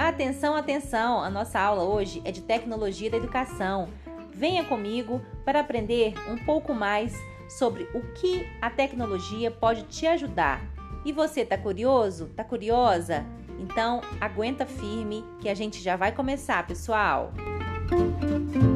Atenção, atenção! A nossa aula hoje é de tecnologia da educação. Venha comigo para aprender um pouco mais sobre o que a tecnologia pode te ajudar. E você tá curioso? Tá curiosa? Então, aguenta firme que a gente já vai começar, pessoal. Música